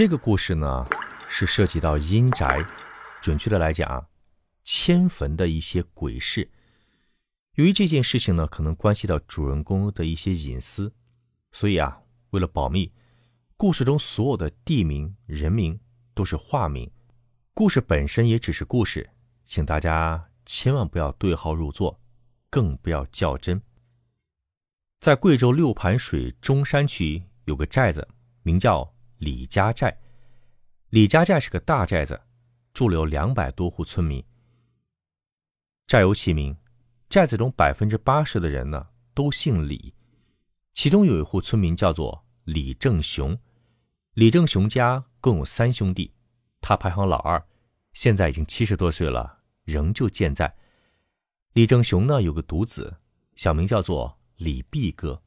这个故事呢，是涉及到阴宅，准确的来讲，迁坟的一些鬼事。由于这件事情呢，可能关系到主人公的一些隐私，所以啊，为了保密，故事中所有的地名、人名都是化名。故事本身也只是故事，请大家千万不要对号入座，更不要较真。在贵州六盘水中山区有个寨子，名叫李家寨。李家寨是个大寨子，住了有两百多户村民。寨有其名。寨子中百分之八十的人呢都姓李，其中有一户村民叫做李正雄。李正雄家共有三兄弟，他排行老二，现在已经七十多岁了，仍旧健在。李正雄呢有个独子，小名叫做李毕哥，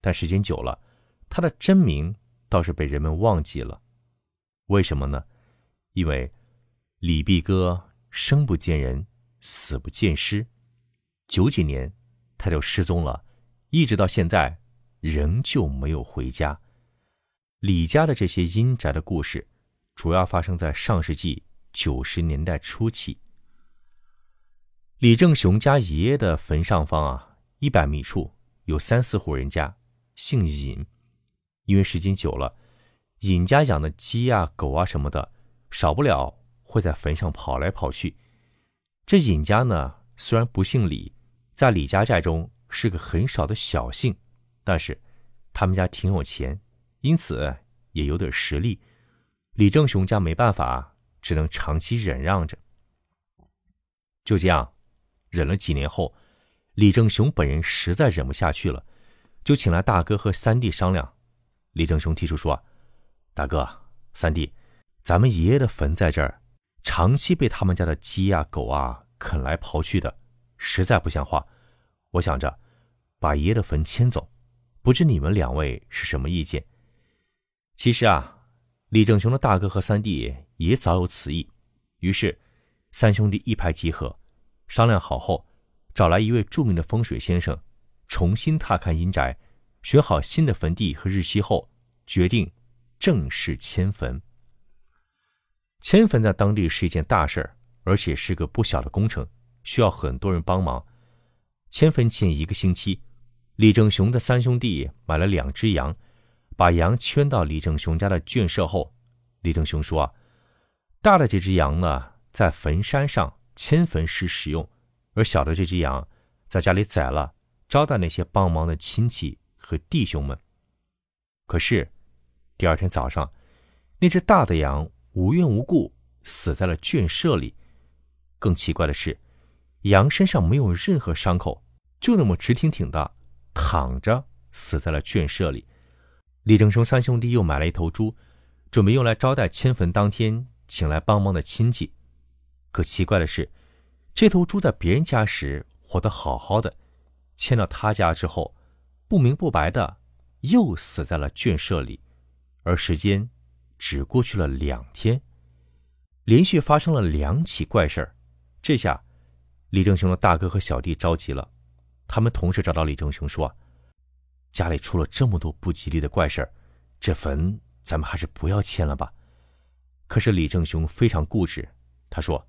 但时间久了，他的真名倒是被人们忘记了。为什么呢？因为李毕哥生不见人，死不见尸。九几年，他就失踪了，一直到现在，仍旧没有回家。李家的这些阴宅的故事，主要发生在上世纪九十年代初期。李正雄家爷爷的坟上方啊，一百米处有三四户人家，姓尹，因为时间久了，尹家养的鸡啊、狗啊什么的，少不了会在坟上跑来跑去。这尹家呢，虽然不姓李。在李家寨中是个很少的小姓，但是他们家挺有钱，因此也有点实力。李正雄家没办法，只能长期忍让着。就这样，忍了几年后，李正雄本人实在忍不下去了，就请来大哥和三弟商量。李正雄提出说：“大哥、三弟，咱们爷爷的坟在这儿，长期被他们家的鸡啊、狗啊啃来刨去的。”实在不像话，我想着把爷爷的坟迁走，不知你们两位是什么意见？其实啊，李正雄的大哥和三弟也早有此意，于是三兄弟一拍即合，商量好后，找来一位著名的风水先生，重新踏看阴宅，选好新的坟地和日期后，决定正式迁坟。迁坟在当地是一件大事儿，而且是个不小的工程。需要很多人帮忙。迁坟前一个星期，李正雄的三兄弟买了两只羊，把羊圈到李正雄家的圈舍后，李正雄说：“，大的这只羊呢，在坟山上迁坟时使用，而小的这只羊，在家里宰了，招待那些帮忙的亲戚和弟兄们。”可是，第二天早上，那只大的羊无缘无故死在了圈舍里。更奇怪的是。羊身上没有任何伤口，就那么直挺挺的躺着死在了圈舍里。李正雄三兄弟又买了一头猪，准备用来招待迁坟当天请来帮忙的亲戚。可奇怪的是，这头猪在别人家时活得好好的，迁到他家之后，不明不白的又死在了圈舍里，而时间只过去了两天，连续发生了两起怪事儿。这下。李正雄的大哥和小弟着急了，他们同时找到李正雄说：“家里出了这么多不吉利的怪事儿，这坟咱们还是不要迁了吧。”可是李正雄非常固执，他说：“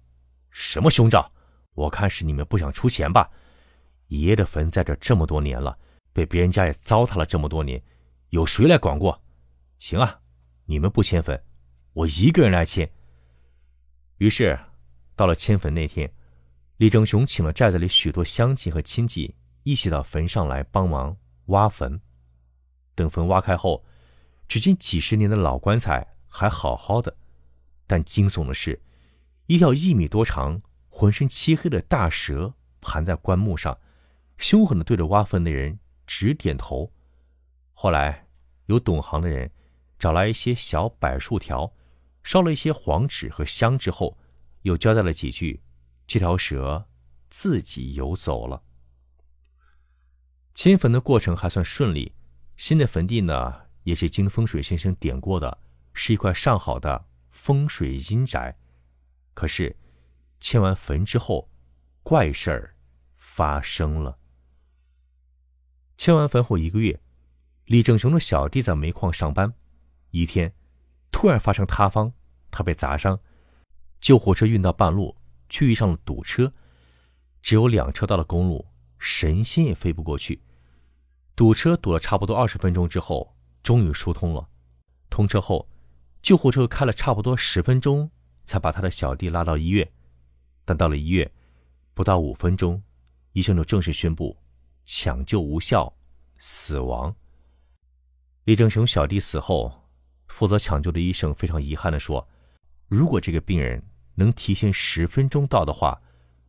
什么凶兆？我看是你们不想出钱吧。爷爷的坟在这这么多年了，被别人家也糟蹋了这么多年，有谁来管过？行啊，你们不迁坟，我一个人来迁。”于是，到了迁坟那天。李正雄请了寨子里许多乡亲和亲戚一起到坟上来帮忙挖坟。等坟挖开后，只见几十年的老棺材还好好的，但惊悚的是，一条一米多长、浑身漆黑的大蛇盘在棺木上，凶狠地对着挖坟的人直点头。后来，有懂行的人找来一些小柏树条，烧了一些黄纸和香之后，又交代了几句。这条蛇自己游走了。迁坟的过程还算顺利，新的坟地呢也是经风水先生点过的，是一块上好的风水阴宅。可是迁完坟之后，怪事儿发生了。迁完坟后一个月，李正雄的小弟在煤矿上班，一天，突然发生塌方，他被砸伤。救护车运到半路，却遇上了堵车，只有两车道的公路，神仙也飞不过去。堵车堵了差不多二十分钟之后，终于疏通了。通车后，救护车开了差不多十分钟，才把他的小弟拉到医院。但到了医院，不到五分钟，医生就正式宣布抢救无效，死亡。李正雄小弟死后，负责抢救的医生非常遗憾地说：“如果这个病人能提前十分钟到的话，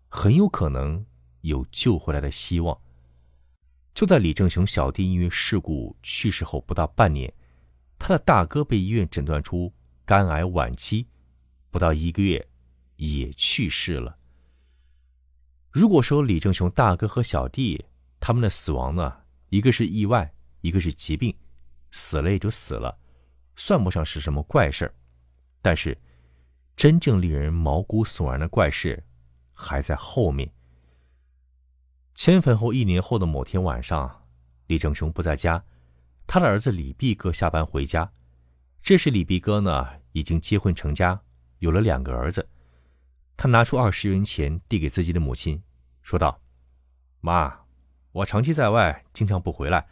很有可能有救回来的希望。”就在李正雄小弟因为事故去世后不到半年，他的大哥被医院诊断出肝癌晚期，不到一个月也去世了。如果说李正雄大哥和小弟他们的死亡呢，一个是意外，一个是疾病，死了也就死了，算不上是什么怪事儿。但是，真正令人毛骨悚然的怪事还在后面。迁坟后一年后的某天晚上，李正雄不在家，他的儿子李毕哥下班回家。这时李毕哥呢已经结婚成家，有了两个儿子。他拿出二十元钱递给自己的母亲，说道：“妈，我长期在外，经常不回来，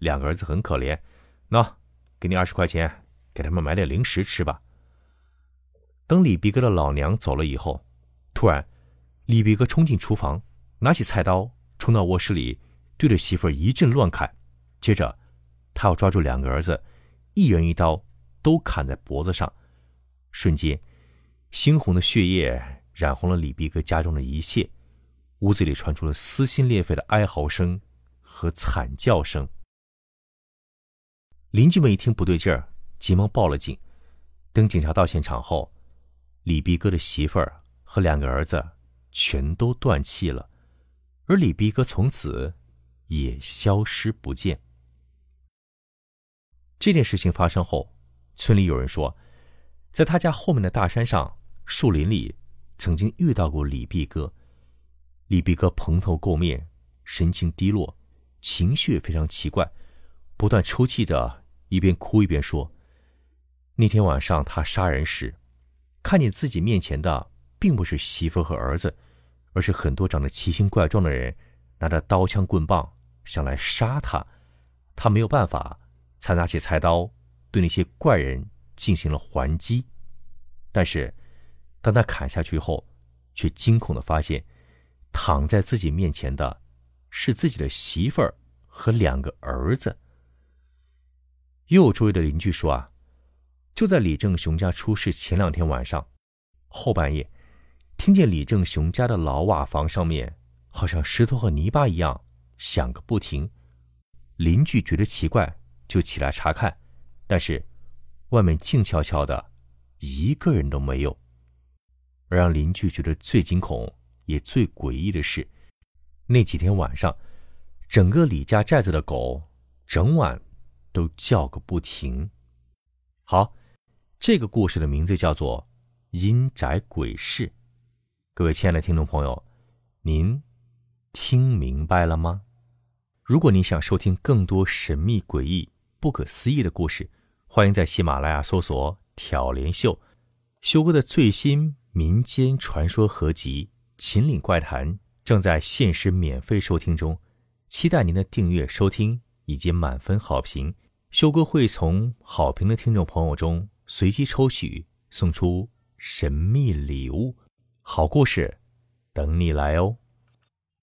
两个儿子很可怜。喏，给你二十块钱，给他们买点零食吃吧。”等李毕哥的老娘走了以后，突然，李毕哥冲进厨房，拿起菜刀。冲到卧室里，对着媳妇儿一阵乱砍，接着，他要抓住两个儿子，一人一刀，都砍在脖子上。瞬间，猩红的血液染红了李毕哥家中的一切，屋子里传出了撕心裂肺的哀嚎声和惨叫声。邻居们一听不对劲儿，急忙报了警。等警察到现场后，李毕哥的媳妇儿和两个儿子全都断气了。而李逼哥从此也消失不见。这件事情发生后，村里有人说，在他家后面的大山上树林里，曾经遇到过李毕哥。李毕哥蓬头垢面，神情低落，情绪非常奇怪，不断抽泣着，一边哭一边说：“那天晚上他杀人时，看见自己面前的并不是媳妇和儿子。”而是很多长得奇形怪状的人，拿着刀枪棍棒想来杀他，他没有办法，才拿起菜刀对那些怪人进行了还击。但是，当他砍下去后，却惊恐的发现，躺在自己面前的，是自己的媳妇儿和两个儿子。又有周围的邻居说啊，就在李正雄家出事前两天晚上，后半夜。听见李正雄家的老瓦房上面好像石头和泥巴一样响个不停，邻居觉得奇怪，就起来查看，但是外面静悄悄的，一个人都没有。而让邻居觉得最惊恐也最诡异的是，那几天晚上，整个李家寨子的狗整晚都叫个不停。好，这个故事的名字叫做《阴宅鬼事》。各位亲爱的听众朋友，您听明白了吗？如果您想收听更多神秘、诡异、不可思议的故事，欢迎在喜马拉雅搜索“挑帘秀”，修哥的最新民间传说合集《秦岭怪谈》正在限时免费收听中，期待您的订阅、收听以及满分好评。修哥会从好评的听众朋友中随机抽取，送出神秘礼物。好故事，等你来哦。